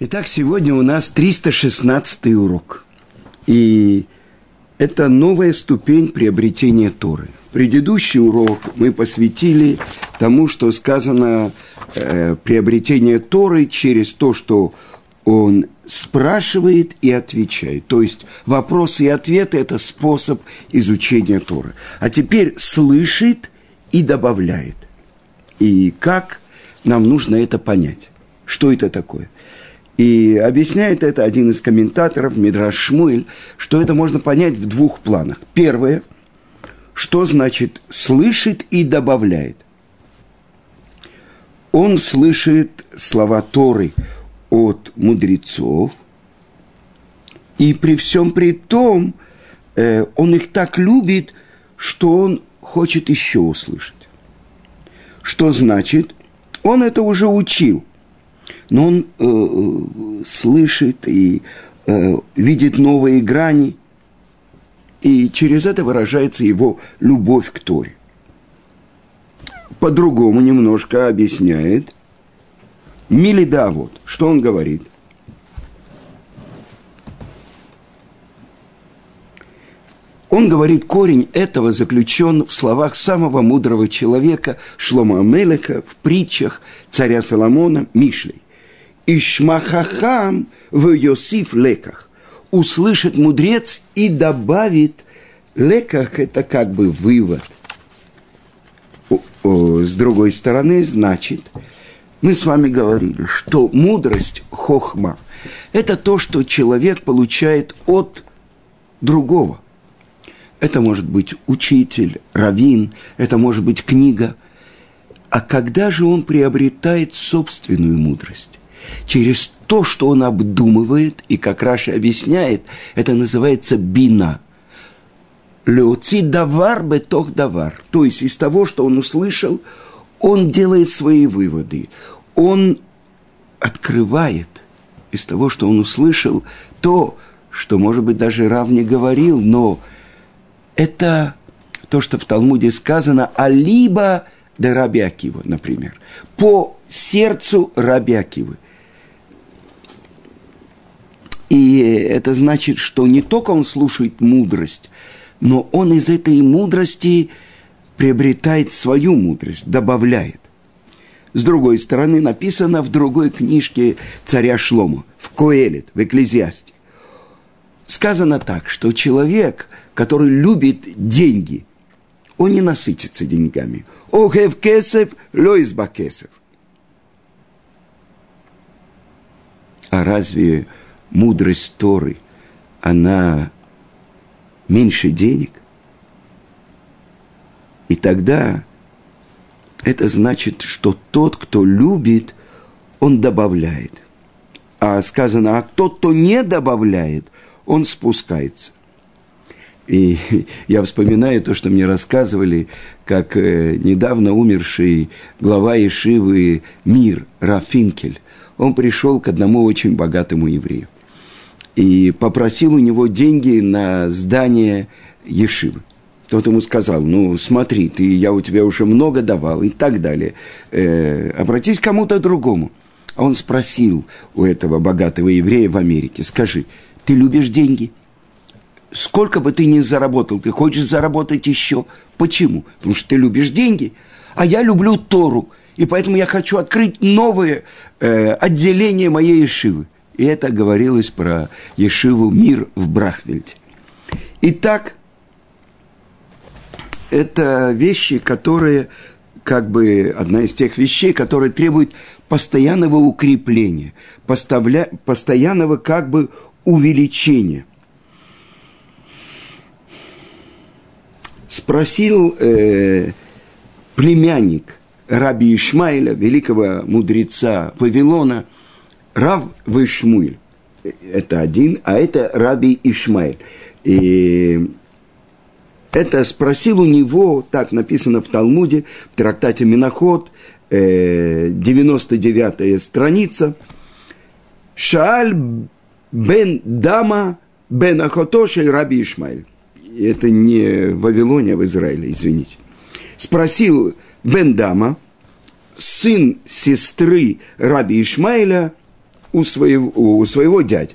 Итак, сегодня у нас 316 урок. И это новая ступень приобретения Торы. Предыдущий урок мы посвятили тому, что сказано э, приобретение Торы через то, что он спрашивает и отвечает. То есть вопросы и ответы – это способ изучения Торы. А теперь слышит и добавляет. И как нам нужно это понять? Что это такое? И объясняет это один из комментаторов, Мидраш Шмуэль, что это можно понять в двух планах. Первое, что значит слышит и добавляет. Он слышит слова Торы от мудрецов, и при всем при том э, он их так любит, что он хочет еще услышать. Что значит? Он это уже учил но он э, э, слышит и э, видит новые грани, и через это выражается его любовь к Торе. По-другому немножко объясняет Милида, вот, что он говорит. Он говорит, корень этого заключен в словах самого мудрого человека Шлома Амелека в притчах царя Соломона Мишлей. Ишмахахам в Йосиф леках. Услышит мудрец и добавит леках – это как бы вывод. С другой стороны, значит, мы с вами говорили, что мудрость хохма – это то, что человек получает от другого. Это может быть учитель, раввин, это может быть книга. А когда же он приобретает собственную мудрость? Через то, что он обдумывает, и как Раша объясняет, это называется бина. Леоци давар бетох давар. То есть из того, что он услышал, он делает свои выводы. Он открывает из того, что он услышал, то, что, может быть, даже Рав не говорил, но это то, что в Талмуде сказано, а либо да Раби например, по сердцу Раби и это значит, что не только он слушает мудрость, но он из этой мудрости приобретает свою мудрость, добавляет. С другой стороны, написано в другой книжке царя Шлома, в Коэлит, в Экклезиасте. Сказано так, что человек, который любит деньги, он не насытится деньгами. Охев кесев, лоизба кесев. А разве мудрость Торы, она меньше денег. И тогда это значит, что тот, кто любит, он добавляет. А сказано, а тот, кто не добавляет, он спускается. И я вспоминаю то, что мне рассказывали, как э, недавно умерший глава Ешивы Мир Рафинкель. Он пришел к одному очень богатому еврею и попросил у него деньги на здание Ешивы. Тот ему сказал, ну смотри, ты, я у тебя уже много давал и так далее. Э, обратись к кому-то другому. А он спросил у этого богатого еврея в Америке, скажи, ты любишь деньги? Сколько бы ты ни заработал, ты хочешь заработать еще? Почему? Потому что ты любишь деньги. А я люблю Тору. И поэтому я хочу открыть новое э, отделение моей Ешивы. И это говорилось про Ешиву «Мир» в Брахвельде. Итак, это вещи, которые, как бы, одна из тех вещей, которые требуют постоянного укрепления, поставля, постоянного, как бы, увеличения. Спросил э, племянник Раби Ишмаиля, великого мудреца Вавилона – Рав Вишмуиль. Это один, а это Раби Ишмаэль. И это спросил у него, так написано в Талмуде, в трактате Миноход, 99-я э, страница. Шааль бен Дама бен Ахотоши Раби Ишмаэль. Это не в Вавилоне, а в Израиле, извините. Спросил бен Дама, сын сестры Раби Ишмаэля – у своего, у своего дяди.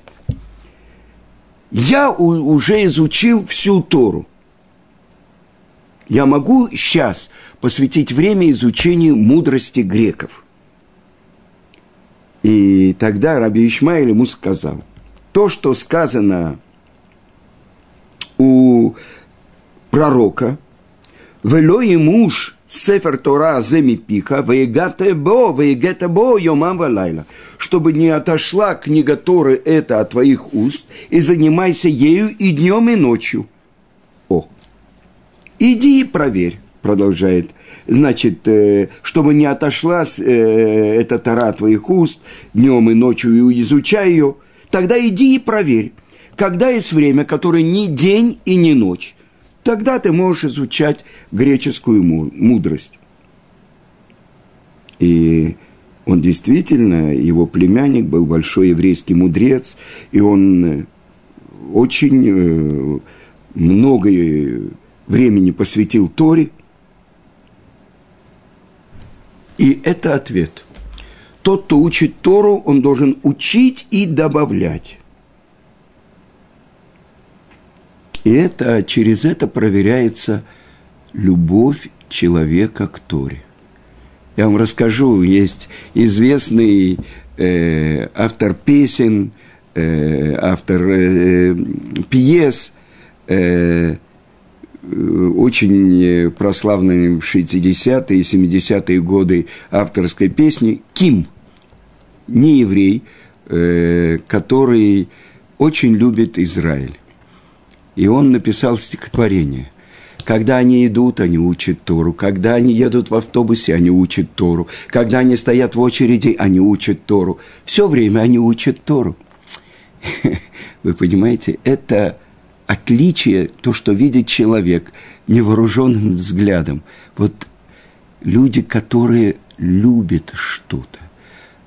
Я у, уже изучил всю Тору. Я могу сейчас посвятить время изучению мудрости греков. И тогда Раби Ишмаиль ему сказал, то, что сказано у пророка, «Вело и муж Сефер Тора земи пиха, вегате бо, вегете бо, йомам валайла, чтобы не отошла книга Торы это от твоих уст, и занимайся ею и днем, и ночью. О, иди и проверь, продолжает. Значит, э, чтобы не отошла э, эта Тора от твоих уст, днем и ночью и изучай ее, тогда иди и проверь, когда есть время, которое не день и не ночь тогда ты можешь изучать греческую мудрость. И он действительно, его племянник был большой еврейский мудрец, и он э, очень э, много времени посвятил Торе. И это ответ. Тот, кто учит Тору, он должен учить и добавлять. И это, через это проверяется любовь человека к Торе. Я вам расскажу, есть известный э, автор песен, э, автор э, пьес, э, очень прославленный в 60-е и 70-е годы авторской песни Ким, не еврей, э, который очень любит Израиль. И он написал стихотворение. Когда они идут, они учат Тору. Когда они едут в автобусе, они учат Тору. Когда они стоят в очереди, они учат Тору. Все время они учат Тору. Вы понимаете, это отличие, то, что видит человек невооруженным взглядом. Вот люди, которые любят что-то,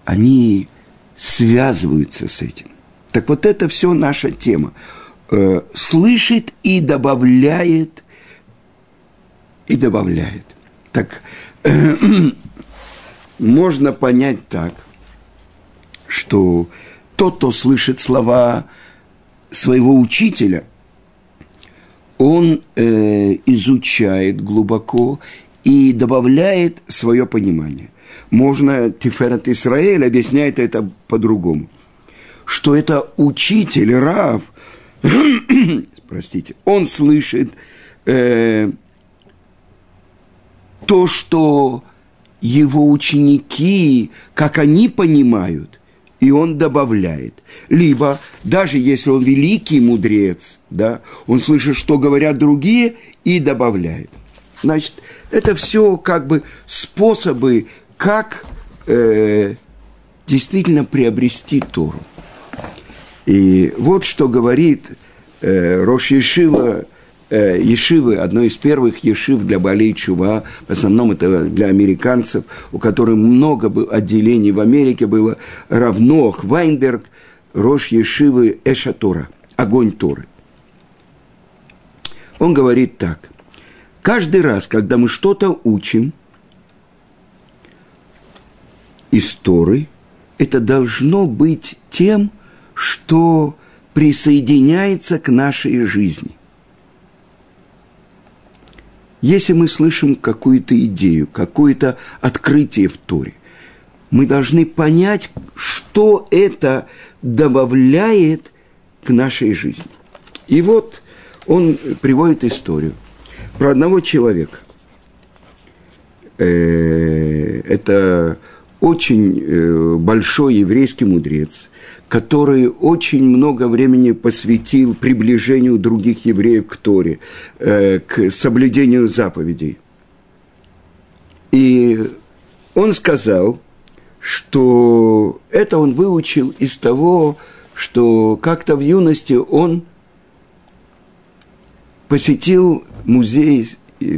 они связываются с этим. Так вот это все наша тема э, слышит и добавляет, и добавляет. Так э, можно понять так, что тот, кто слышит слова своего учителя, он э, изучает глубоко и добавляет свое понимание. Можно Тиферат Исраэль объясняет это по-другому, что это учитель Рав – простите, он слышит э, то, что его ученики, как они понимают, и он добавляет. Либо, даже если он великий мудрец, да, он слышит, что говорят другие, и добавляет. Значит, это все как бы способы, как э, действительно приобрести Тору. И вот что говорит э, Рош Ешива, э, Ешивы, одной из первых Ешив для Балей Чува, в основном это для американцев, у которых много отделений в Америке было, равно Вайнберг, Рош Ешивы Эша Тора, огонь Торы. Он говорит так. Каждый раз, когда мы что-то учим из Торы, это должно быть тем, что присоединяется к нашей жизни. Если мы слышим какую-то идею, какое-то открытие в Торе, мы должны понять, что это добавляет к нашей жизни. И вот он приводит историю про одного человека. Э, это очень э, большой еврейский мудрец, который очень много времени посвятил приближению других евреев к Торе, э, к соблюдению заповедей. И он сказал, что это он выучил из того, что как-то в юности он посетил музей,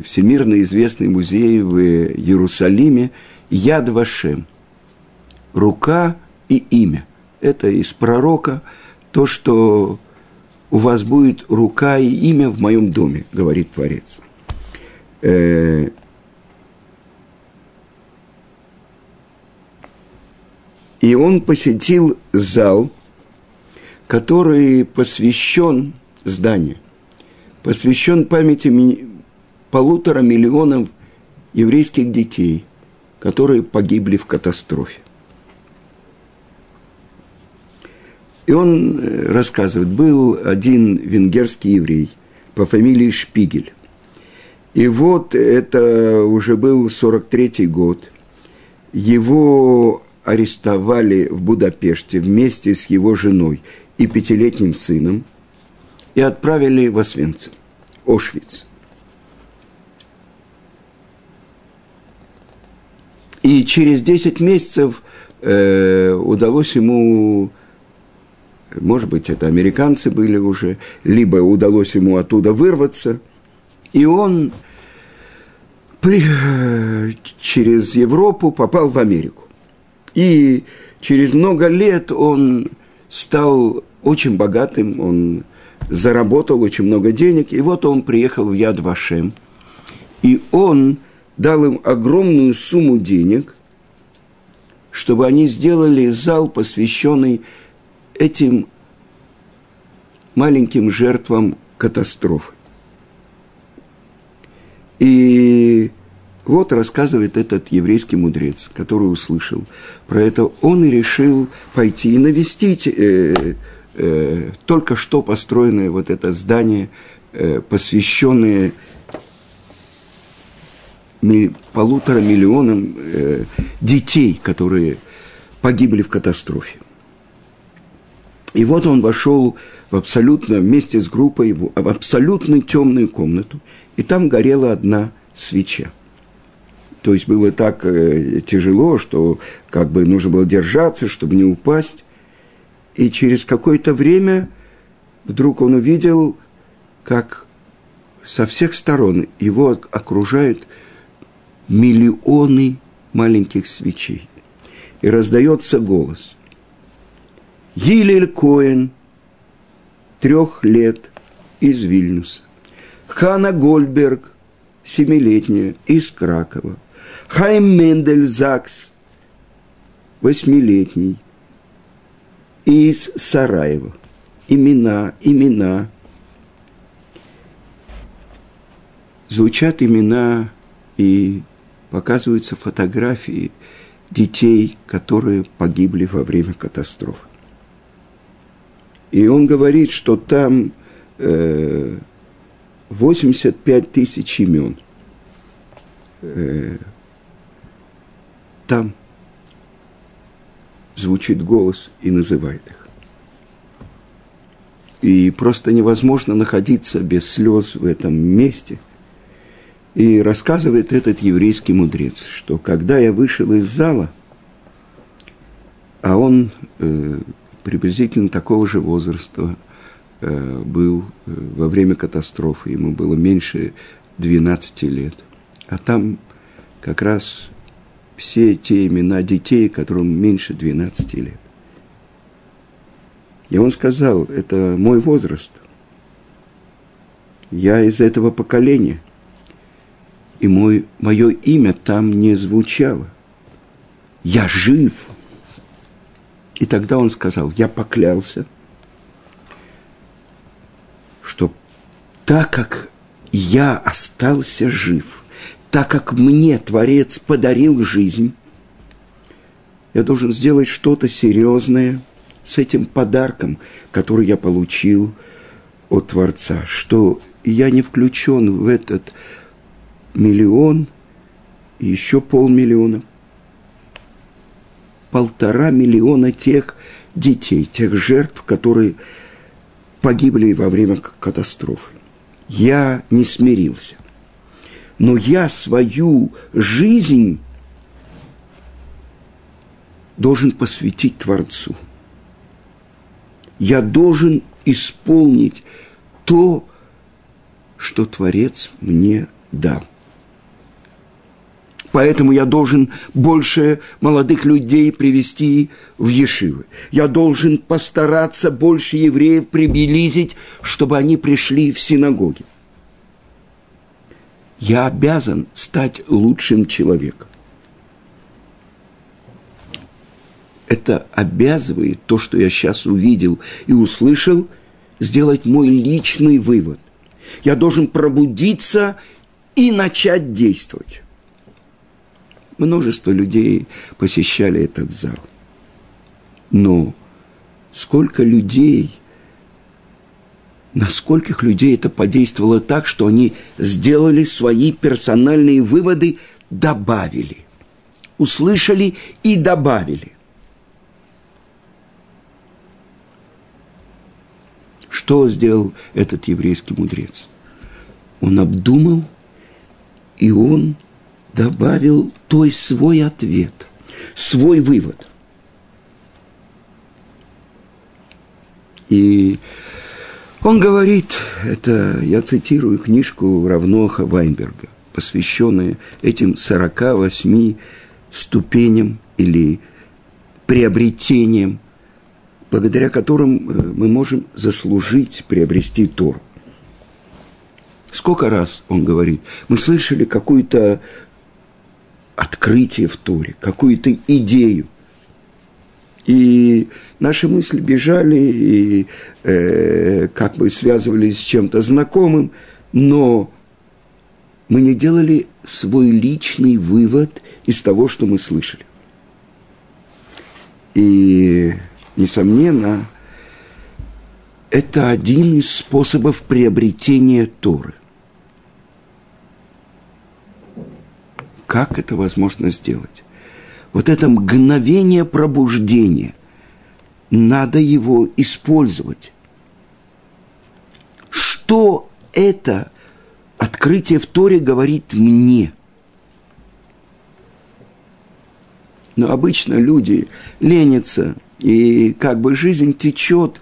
всемирно известный музей в Иерусалиме Яд Вашем. Рука и имя это из пророка, то, что у вас будет рука и имя в моем доме, говорит Творец. Э, И он посетил зал, который посвящен зданию, посвящен памяти полутора миллионов еврейских детей, которые погибли в катастрофе. И он э, рассказывает, был один венгерский еврей по фамилии Шпигель. И вот это уже был 43-й год. Его арестовали в Будапеште вместе с его женой и пятилетним сыном и отправили в Освенцим, Ошвиц. И через 10 месяцев э, удалось ему, может быть, это американцы были уже, либо удалось ему оттуда вырваться, и он при, через Европу попал в Америку. И через много лет он стал очень богатым, он заработал очень много денег, и вот он приехал в Яд Вашем, и он дал им огромную сумму денег, чтобы они сделали зал, посвященный этим маленьким жертвам катастрофы. И вот рассказывает этот еврейский мудрец, который услышал про это. Он и решил пойти и навестить э, э, только что построенное вот это здание, э, посвященное полутора миллионам э, детей, которые погибли в катастрофе. И вот он вошел в абсолютно, вместе с группой, в абсолютно темную комнату, и там горела одна свеча. То есть было так э, тяжело, что как бы нужно было держаться, чтобы не упасть. И через какое-то время вдруг он увидел, как со всех сторон его окружают миллионы маленьких свечей. И раздается голос. Гилель Коэн, трех лет, из Вильнюса. Хана Гольдберг, семилетняя, из Кракова. Хайм Мендель Закс, восьмилетний, из Сараева. Имена, имена. Звучат имена и показываются фотографии детей, которые погибли во время катастрофы. И он говорит, что там э, 85 тысяч имен. Э, там звучит голос и называет их. И просто невозможно находиться без слез в этом месте – и рассказывает этот еврейский мудрец, что когда я вышел из зала, а он э, приблизительно такого же возраста э, был э, во время катастрофы, ему было меньше 12 лет. А там как раз все те имена детей, которым меньше 12 лет. И он сказал, это мой возраст. Я из этого поколения – и мой, мое имя там не звучало. Я жив. И тогда он сказал, я поклялся, что так как я остался жив, так как мне Творец подарил жизнь, я должен сделать что-то серьезное с этим подарком, который я получил от Творца, что я не включен в этот миллион еще полмиллиона. Полтора миллиона тех детей, тех жертв, которые погибли во время катастрофы. Я не смирился. Но я свою жизнь должен посвятить Творцу. Я должен исполнить то, что Творец мне дал. Поэтому я должен больше молодых людей привести в Ешивы. Я должен постараться больше евреев приблизить, чтобы они пришли в синагоги. Я обязан стать лучшим человеком. это обязывает то, что я сейчас увидел и услышал, сделать мой личный вывод. Я должен пробудиться и начать действовать. Множество людей посещали этот зал. Но сколько людей, на скольких людей это подействовало так, что они сделали свои персональные выводы, добавили. Услышали и добавили. Что сделал этот еврейский мудрец? Он обдумал, и он добавил той свой ответ, свой вывод. И он говорит, это я цитирую книжку Равноха Вайнберга, посвященную этим 48 ступеням или приобретениям благодаря которым э, мы можем заслужить, приобрести Тору. Сколько раз он говорит, мы слышали какое-то открытие в Торе, какую-то идею. И наши мысли бежали и э, как бы связывались с чем-то знакомым, но мы не делали свой личный вывод из того, что мы слышали. И несомненно, это один из способов приобретения Торы. Как это возможно сделать? Вот это мгновение пробуждения, надо его использовать. Что это открытие в Торе говорит мне? Но обычно люди ленятся – и как бы жизнь течет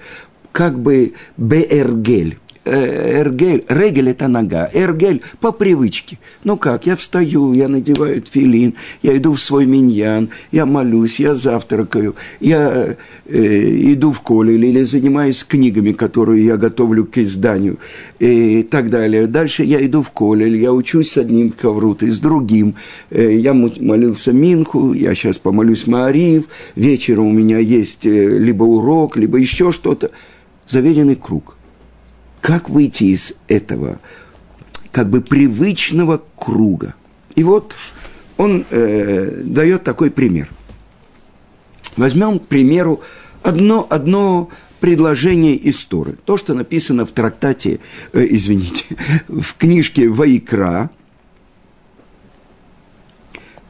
как бы бергель. Э, эргель, регель – это нога, эргель – по привычке. Ну как, я встаю, я надеваю филин, я иду в свой миньян, я молюсь, я завтракаю, я э, иду в колель или занимаюсь книгами, которые я готовлю к изданию и так далее. Дальше я иду в колель, я учусь с одним коврутой, с другим. Э, я молился Минху, я сейчас помолюсь Маариев, вечером у меня есть э, либо урок, либо еще что-то. Заведенный круг. Как выйти из этого как бы привычного круга? И вот он э, дает такой пример. Возьмем, к примеру, одно, одно предложение из Торы. То, что написано в трактате, э, извините, в книжке Ваикра,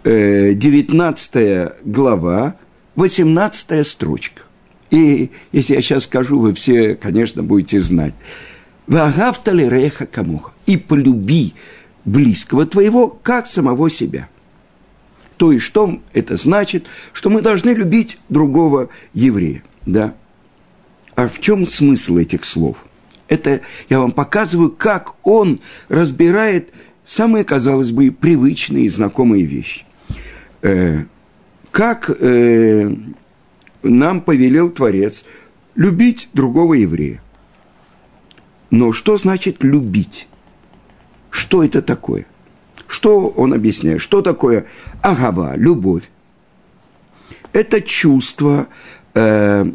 э, 19 глава, 18 строчка. И если я сейчас скажу, вы все, конечно, будете знать. Вагавтали реха камуха. И полюби близкого твоего, как самого себя. То есть, что это значит? Что мы должны любить другого еврея. Да? А в чем смысл этих слов? Это я вам показываю, как он разбирает самые, казалось бы, привычные и знакомые вещи. Э, как э, нам повелел Творец любить другого еврея. Но что значит любить? Что это такое? Что он объясняет? Что такое агава, любовь? Это чувство э,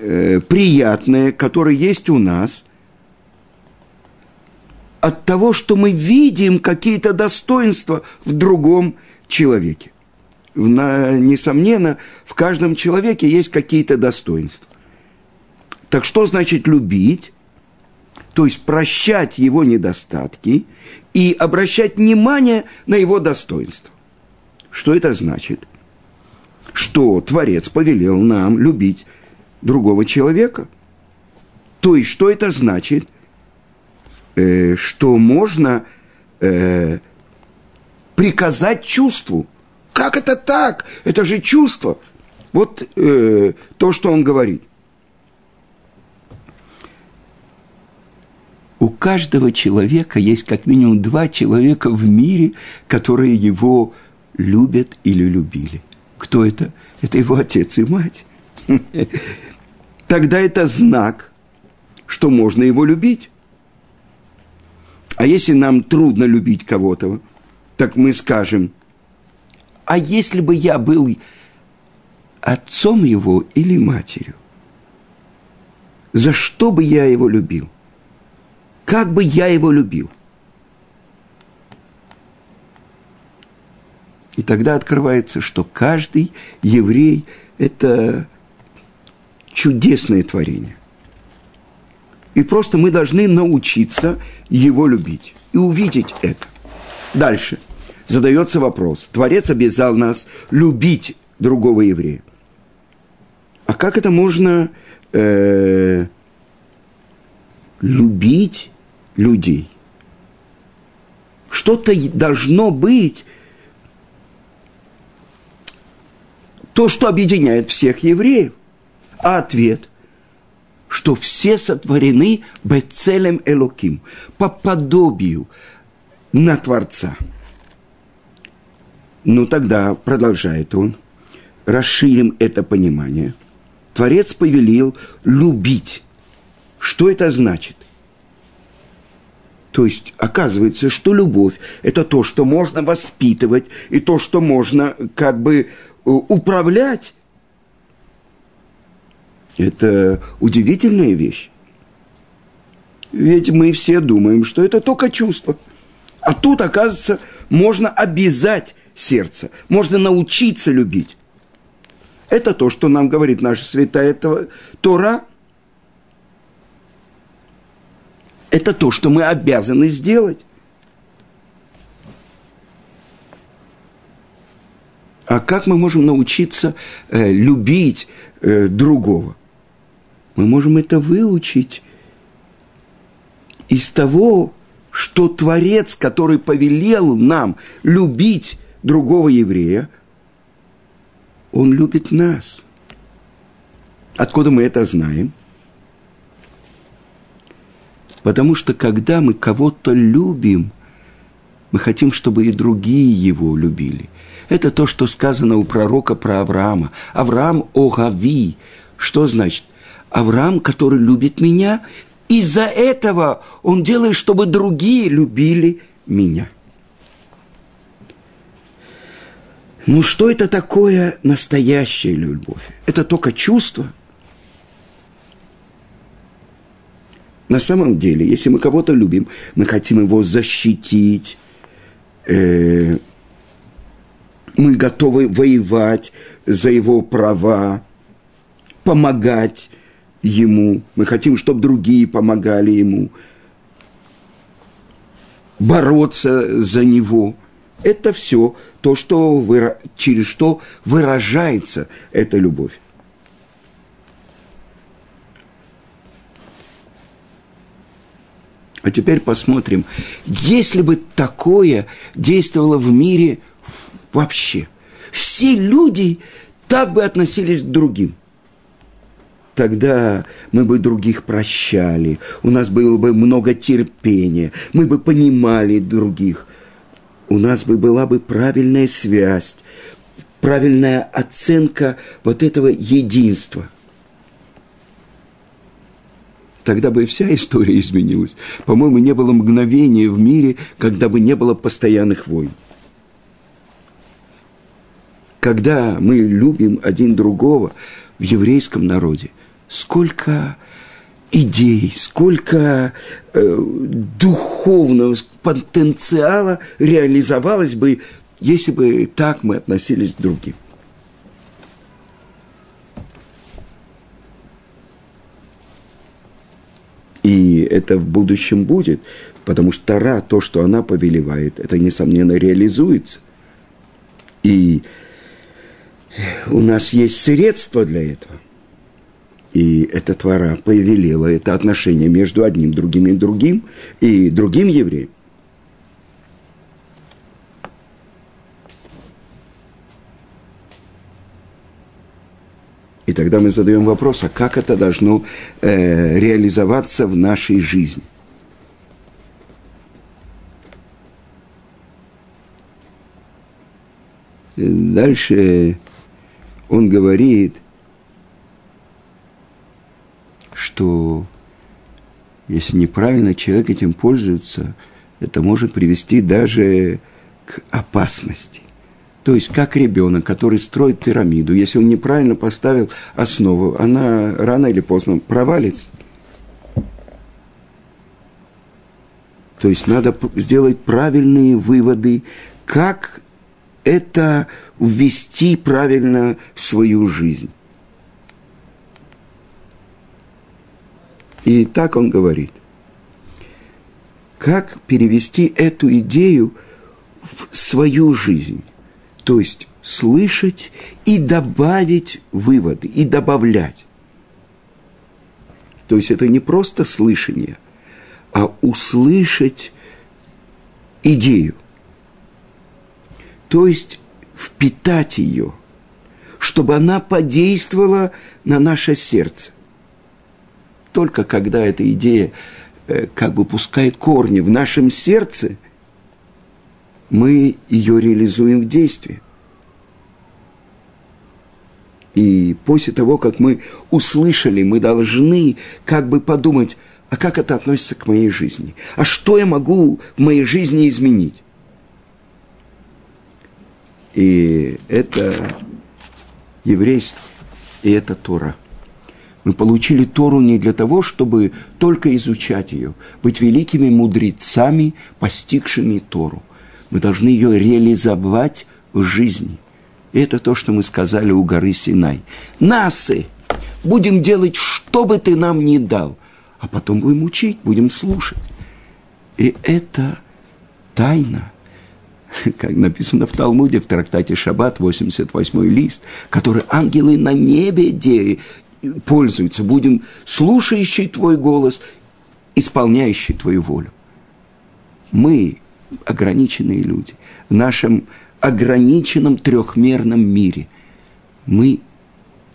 э, приятное, которое есть у нас от того, что мы видим какие-то достоинства в другом человеке. На, несомненно, в каждом человеке есть какие-то достоинства. Так что значит любить? То есть прощать его недостатки и обращать внимание на его достоинство. Что это значит? Что Творец повелел нам любить другого человека. То есть, что это значит? Э, что можно э, приказать чувству. Как это так? Это же чувство. Вот э, то, что он говорит – у каждого человека есть как минимум два человека в мире, которые его любят или любили. Кто это? Это его отец и мать. Тогда это знак, что можно его любить. А если нам трудно любить кого-то, так мы скажем, а если бы я был отцом его или матерью. За что бы я его любил? Как бы я его любил? И тогда открывается, что каждый еврей – это чудесное творение. И просто мы должны научиться его любить и увидеть это. Дальше задается вопрос. Творец обязал нас любить другого еврея. А как это можно э, любить людей? Что-то должно быть, то, что объединяет всех евреев. А ответ, что все сотворены бецелем элоким, по подобию на Творца. Ну тогда, продолжает он, расширим это понимание. Творец повелел любить. Что это значит? То есть оказывается, что любовь – это то, что можно воспитывать, и то, что можно как бы Э, управлять, это удивительная вещь. Ведь мы все думаем, что это только чувство. А тут, оказывается, можно обязать сердце, можно научиться любить. Это то, что нам говорит наша святая Тора. Это то, что мы обязаны сделать. А как мы можем научиться э, любить э, другого? Мы можем это выучить из того, что Творец, который повелел нам любить другого еврея, он любит нас. Откуда мы это знаем? Потому что когда мы кого-то любим, мы хотим, чтобы и другие его любили. Это то, что сказано у пророка про Авраама. Авраам Огави. Что значит? Авраам, который любит меня, из-за этого он делает, чтобы другие любили меня. Ну что это такое настоящая любовь? Это только чувство. На самом деле, если мы кого-то любим, мы хотим его защитить, э, мы готовы воевать за его права, помогать ему. Мы хотим, чтобы другие помогали ему, бороться за него. Это все то, что выра... через что выражается эта любовь. А теперь посмотрим, если бы такое действовало в мире вообще. Все люди так бы относились к другим. Тогда мы бы других прощали, у нас было бы много терпения, мы бы понимали других. У нас бы была бы правильная связь, правильная оценка вот этого единства – тогда бы и вся история изменилась. По-моему, не было мгновения в мире, когда бы не было постоянных войн когда мы любим один другого в еврейском народе, сколько идей, сколько э, духовного потенциала реализовалось бы, если бы так мы относились к другим. И это в будущем будет, потому что Тара, то, что она повелевает, это, несомненно, реализуется. И у нас есть средства для этого. И эта твора повелела это отношение между одним, другим и другим, и другим евреем. И тогда мы задаем вопрос, а как это должно э, реализоваться в нашей жизни? Дальше он говорит, что если неправильно человек этим пользуется, это может привести даже к опасности. То есть, как ребенок, который строит пирамиду, если он неправильно поставил основу, она рано или поздно провалится. То есть, надо сделать правильные выводы, как это ввести правильно в свою жизнь. И так он говорит. Как перевести эту идею в свою жизнь? То есть слышать и добавить выводы, и добавлять. То есть это не просто слышание, а услышать идею. То есть впитать ее, чтобы она подействовала на наше сердце. Только когда эта идея э, как бы пускает корни в нашем сердце, мы ее реализуем в действии. И после того, как мы услышали, мы должны как бы подумать, а как это относится к моей жизни? А что я могу в моей жизни изменить? И это еврейство, и это Тора. Мы получили Тору не для того, чтобы только изучать ее, быть великими мудрецами, постигшими Тору – мы должны ее реализовать в жизни. И это то, что мы сказали у горы Синай. Насы, будем делать, что бы ты нам ни дал, а потом будем учить, будем слушать. И это тайна, как написано в Талмуде, в трактате Шаббат, 88 лист, который ангелы на небе де, пользуются. Будем слушающий твой голос, исполняющий твою волю. Мы ограниченные люди, в нашем ограниченном трехмерном мире. Мы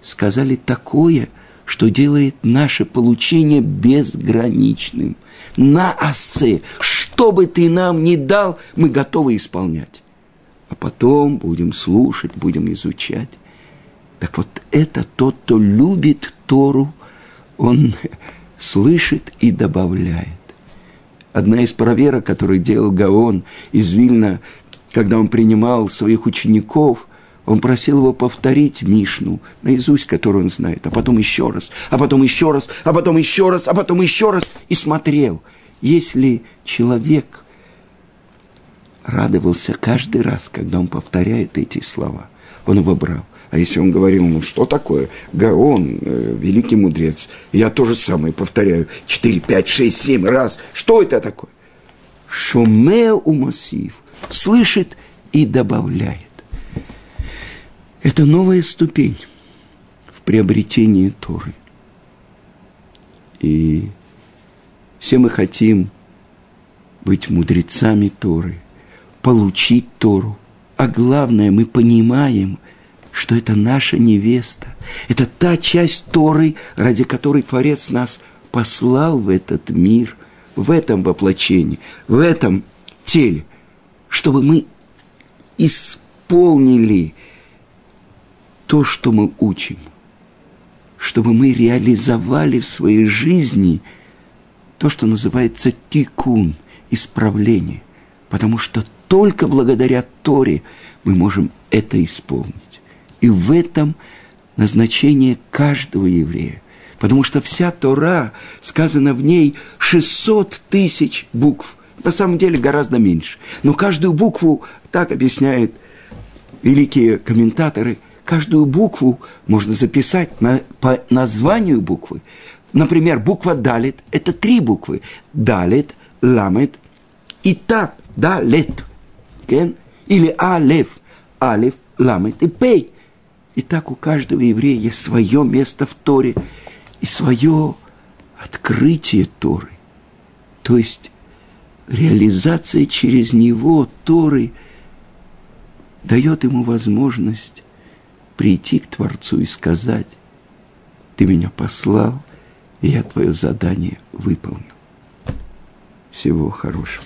сказали такое, что делает наше получение безграничным. На осе, что бы ты нам ни дал, мы готовы исполнять. А потом будем слушать, будем изучать. Так вот, это тот, кто любит Тору, он слышит и добавляет. Одна из проверок, которую делал Гаон из Вильна, когда он принимал своих учеников, он просил его повторить Мишну, наизусть, которую он знает, а потом еще раз, а потом еще раз, а потом еще раз, а потом еще раз, и смотрел. Если человек радовался каждый раз, когда он повторяет эти слова, он его брал. А если он говорил, ну что такое? Гаон, э, великий мудрец, я то же самое повторяю 4, 5, 6, 7 раз. Что это такое? Шумео умасив, слышит и добавляет. Это новая ступень в приобретении Торы. И все мы хотим быть мудрецами Торы, получить Тору. А главное, мы понимаем – что это наша невеста. Это та часть Торы, ради которой Творец нас послал в этот мир, в этом воплощении, в этом теле, чтобы мы исполнили то, что мы учим, чтобы мы реализовали в своей жизни то, что называется тикун, исправление, потому что только благодаря Торе мы можем это исполнить. И в этом назначение каждого еврея. Потому что вся Тора, сказано в ней 600 тысяч букв. На самом деле гораздо меньше. Но каждую букву, так объясняют великие комментаторы, каждую букву можно записать на, по названию буквы. Например, буква Далит – это три буквы. Далит, Ламет и Тав, Далет. Или Алеф, Алеф, Ламет и Пей – и так у каждого еврея есть свое место в Торе и свое открытие Торы. То есть реализация через него Торы дает ему возможность прийти к Творцу и сказать, ты меня послал, и я твое задание выполнил. Всего хорошего.